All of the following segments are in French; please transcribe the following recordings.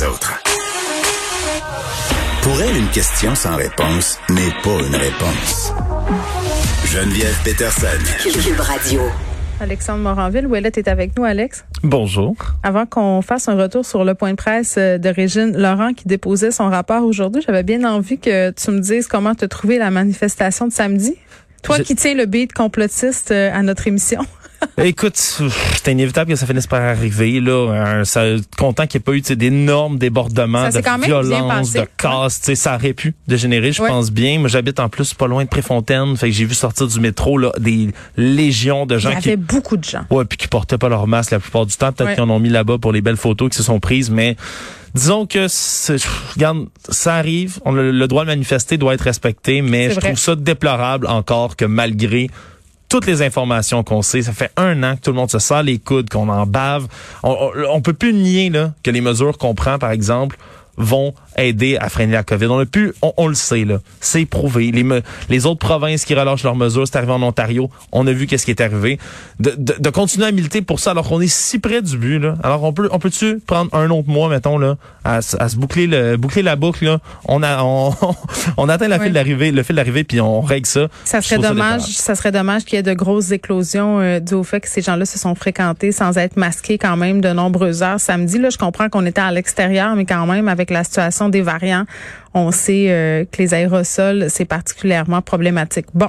les autres. Pour elle, une question sans réponse n'est pas une réponse. Geneviève Peterson. Cube Radio. Alexandre Moranville, Ouellette est avec nous, Alex. Bonjour. Avant qu'on fasse un retour sur le point de presse euh, de Régine Laurent qui déposait son rapport aujourd'hui, j'avais bien envie que tu me dises comment tu as trouvé la manifestation de samedi. Toi qui tiens le beat complotiste euh, à notre émission. Écoute, c'est inévitable que ça finisse par arriver. Là, ça, content qu'il n'y ait pas eu d'énormes débordements, de violence, de casse. Ça aurait pu dégénérer, je pense bien. Moi, j'habite en plus pas loin de Préfontaine. Fait que j'ai vu sortir du métro là, des légions de gens. Il y avait beaucoup de gens. Ouais, puis qui portaient pas leur masque la plupart du temps. Peut-être qu'ils en ont mis là-bas pour les belles photos qui se sont prises, mais disons que regarde, ça arrive. On a le droit de manifester doit être respecté, mais je trouve ça déplorable encore que malgré toutes les informations qu'on sait. Ça fait un an que tout le monde se sert les coudes, qu'on en bave. On, on, peut plus nier là, que les mesures qu'on prend, par exemple, vont aider à freiner la COVID. On a pu, on, le sait là, c'est prouvé. Les, les autres provinces qui relâchent leurs mesures, c'est arrivé en Ontario. On a vu qu'est-ce qui est arrivé. De, de, de, continuer à militer pour ça alors qu'on est si près du but là. Alors on peut, on peut-tu prendre un autre mois, mettons là, à, à se boucler le, boucler la boucle là? On a, on, on atteint la file d'arrivée, le fil d'arrivée puis on règle ça. Ça serait dommage, ça, serait dommage qu'il y ait de grosses éclosions euh, dû au fait que ces gens-là se sont fréquentés sans être masqués quand même de nombreuses heures samedi. Là, je comprends qu'on était à l'extérieur, mais quand même avec la situation des variants, on sait euh, que les aérosols, c'est particulièrement problématique. Bon,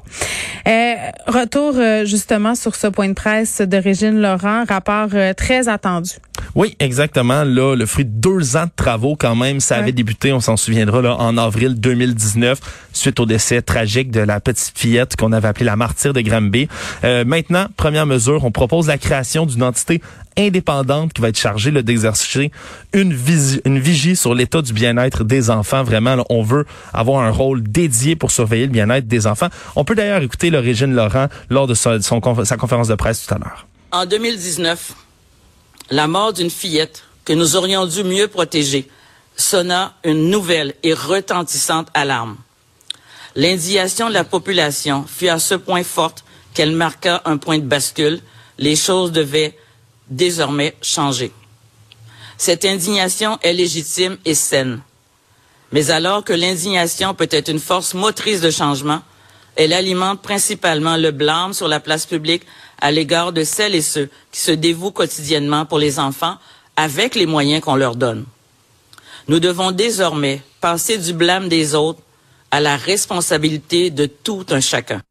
euh, retour euh, justement sur ce point de presse de Régine Laurent, rapport très attendu. Oui, exactement. Là, le fruit de deux ans de travaux quand même, ça avait débuté, on s'en souviendra, là, en avril 2019, suite au décès tragique de la petite fillette qu'on avait appelée la martyre de Granby. maintenant, première mesure, on propose la création d'une entité indépendante qui va être chargée d'exercer une, une vigie sur l'état du bien-être des enfants. Vraiment, on veut avoir un rôle dédié pour surveiller le bien-être des enfants. On peut d'ailleurs écouter l'origine Laurent lors de son, sa conférence de presse tout à l'heure. En 2019, la mort d'une fillette que nous aurions dû mieux protéger sonna une nouvelle et retentissante alarme. L'indignation de la population fut à ce point forte qu'elle marqua un point de bascule. Les choses devaient désormais changer. Cette indignation est légitime et saine. Mais alors que l'indignation peut être une force motrice de changement, elle alimente principalement le blâme sur la place publique à l'égard de celles et ceux qui se dévouent quotidiennement pour les enfants avec les moyens qu'on leur donne. Nous devons désormais passer du blâme des autres à la responsabilité de tout un chacun.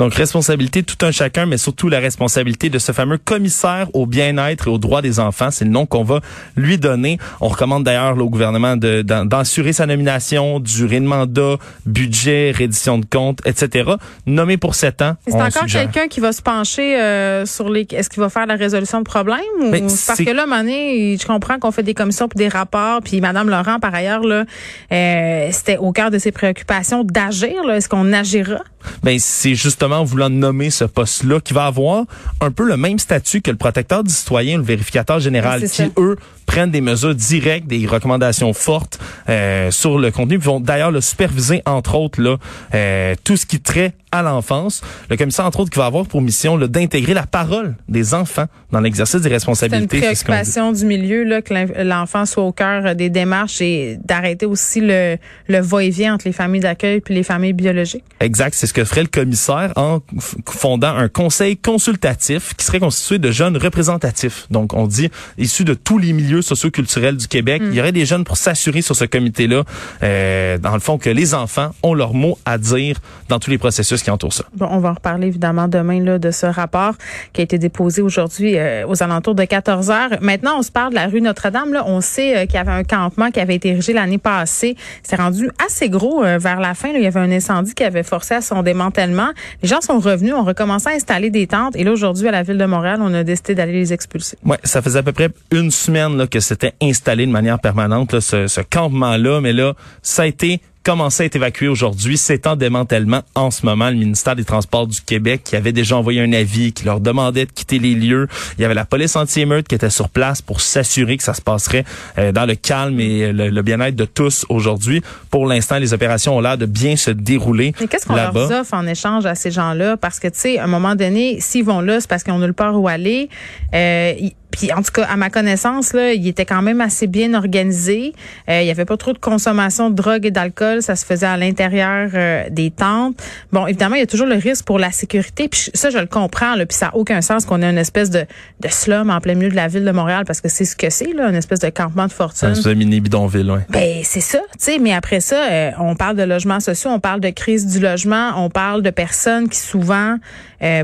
Donc, responsabilité tout un chacun, mais surtout la responsabilité de ce fameux commissaire au bien-être et aux droits des enfants. C'est le nom qu'on va lui donner. On recommande d'ailleurs au gouvernement d'assurer sa nomination, durée de mandat, budget, reddition de comptes, etc. Nommé pour sept ans. C'est encore quelqu'un qui va se pencher euh, sur les... Est-ce qu'il va faire la résolution de problème? Ou... Parce que là, Mané, je comprends qu'on fait des commissions pour des rapports, puis Madame Laurent, par ailleurs, là, euh, c'était au cœur de ses préoccupations d'agir. Est-ce qu'on agira? Ben, c'est justement voulant nommer ce poste-là qui va avoir un peu le même statut que le protecteur du citoyen, le vérificateur général, qui, eux, prennent des mesures directes, des recommandations fortes euh, sur le contenu, Ils vont d'ailleurs le superviser, entre autres, là, euh, tout ce qui traite à l'enfance. Le commissaire, entre autres, qui va avoir pour mission d'intégrer la parole des enfants dans l'exercice des responsabilités. C'est une préoccupation du milieu, là, que l'enfant soit au cœur des démarches et d'arrêter aussi le, le va-et-vient entre les familles d'accueil puis les familles biologiques. Exact, c'est ce que ferait le commissaire en fondant un conseil consultatif qui serait constitué de jeunes représentatifs. Donc, on dit issus de tous les milieux socioculturels du Québec. Il y aurait des jeunes pour s'assurer sur ce comité-là, euh, dans le fond, que les enfants ont leur mot à dire dans tous les processus qui entourent ça. Bon, on va en reparler évidemment demain là, de ce rapport qui a été déposé aujourd'hui euh, aux alentours de 14 heures. Maintenant, on se parle de la rue Notre-Dame. Là, on sait euh, qu'il y avait un campement qui avait été érigé l'année passée. C'est rendu assez gros euh, vers la fin. Là. Il y avait un incendie qui avait forcé à son démantèlement. Les gens sont revenus, ont recommencé à installer des tentes. Et là, aujourd'hui, à la ville de Montréal, on a décidé d'aller les expulser. Ouais, ça faisait à peu près une semaine là, que c'était installé de manière permanente, là, ce, ce campement-là. Mais là, ça a été commencé à être évacué aujourd'hui. C'est en démantèlement en ce moment. Le ministère des Transports du Québec qui avait déjà envoyé un avis qui leur demandait de quitter les lieux. Il y avait la police anti-émeute qui était sur place pour s'assurer que ça se passerait euh, dans le calme et le, bien-être de tous aujourd'hui. Pour l'instant, les opérations ont l'air de bien se dérouler. Mais qu'est-ce qu'on leur offre en échange à ces gens-là? Parce que, tu sais, à un moment donné, s'ils vont là, c'est parce qu'on a le peur où aller. Euh, puis en tout cas, à ma connaissance, là, il était quand même assez bien organisé. Euh, il y avait pas trop de consommation de drogue et d'alcool. Ça se faisait à l'intérieur euh, des tentes. Bon, évidemment, il y a toujours le risque pour la sécurité. Puis ça, je le comprends. Là, puis ça n'a aucun sens qu'on ait une espèce de, de slum en plein milieu de la ville de Montréal parce que c'est ce que c'est, là, une espèce de campement de fortune. C'est un mini bidonville, oui. Ben, c'est ça. Tu sais, mais après ça, euh, on parle de logements sociaux, on parle de crise du logement, on parle de personnes qui souvent,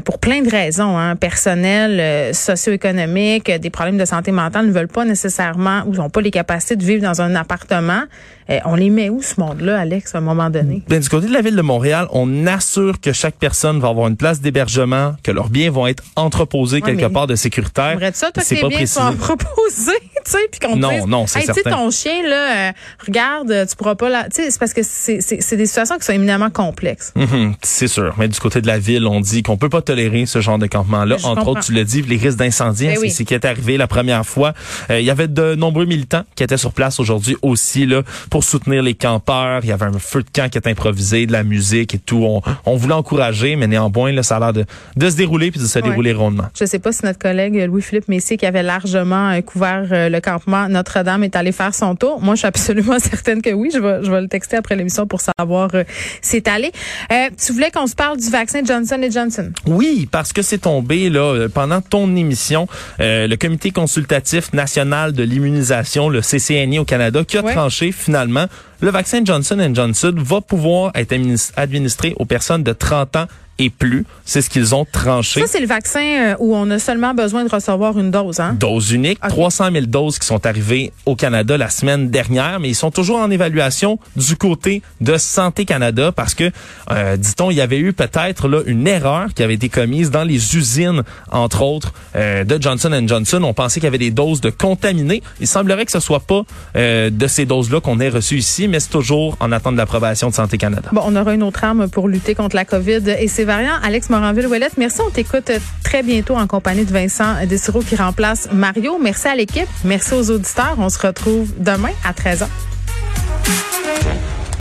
pour plein de raisons, hein, personnelles, socio-économiques, des problèmes de santé mentale ne veulent pas nécessairement ou n'ont pas les capacités de vivre dans un appartement. Eh, on les met où ce monde-là, Alex, à un moment donné? Ben, du côté de la ville de Montréal, on assure que chaque personne va avoir une place d'hébergement, que leurs biens vont être entreposés quelque part de sécuritaire. ça, toi, que biens entreposés, tu sais, puis qu'on non, dise, non, c'est certain. ton chien, là, euh, regarde, tu pourras pas là. Tu sais, c'est parce que c'est des situations qui sont éminemment complexes. Mm-hmm, c'est sûr. Mais du côté de la ville, on dit qu'on peut pas tolérer ce genre de campement-là. Entre autres, tu le dis, les risques d'incendie, ben c'est ce qui est arrivé la première fois. Euh, il y avait de nombreux militants qui étaient sur place aujourd'hui aussi, là, pour soutenir les campeurs. Il y avait un feu de camp qui est improvisé, de la musique et tout. On, on voulait encourager, mais néanmoins, là, ça a l'air de, de se dérouler puis de se dérouler rondement. Je sais pas si notre collègue Louis-Philippe Messier, qui avait largement euh, couvert euh, le campement Notre-Dame, est allé faire son tour. Moi, je suis absolument certaine que oui. Je vais, je vais le texter après l'émission pour savoir euh, c'est allé. Euh, tu voulais qu'on se parle du vaccin Johnson Johnson? Oui, parce que c'est tombé là pendant ton émission. le comité consultatif national de l'immunisation, le CCNI au Canada, qui a tranché finalement le vaccin Johnson Johnson va pouvoir être administré aux personnes de 30 ans et plus. C'est ce qu'ils ont tranché. Ça, c'est le vaccin euh, où on a seulement besoin de recevoir une dose. Hein? Dose unique. 300 000 doses qui sont arrivées au Canada la semaine dernière, mais ils sont toujours en évaluation du côté de Santé Canada parce que, euh, dit-on, il y avait eu peut-être là une erreur qui avait été commise dans les usines, entre autres, euh, de Johnson Johnson. On pensait qu'il y avait des doses de contaminés. Il semblerait que ce soit pas euh, de ces doses-là qu'on ait reçues ici, mais c'est toujours en attente de l'approbation de Santé Canada. Bon, on aura une autre arme pour lutter contre la COVID et c'est Alex Moranville-Ouellet. Merci, on t'écoute euh, très bientôt en compagnie de Vincent Dessiro qui remplace Mario. Merci à l'équipe, merci aux auditeurs. On se retrouve demain à 13h.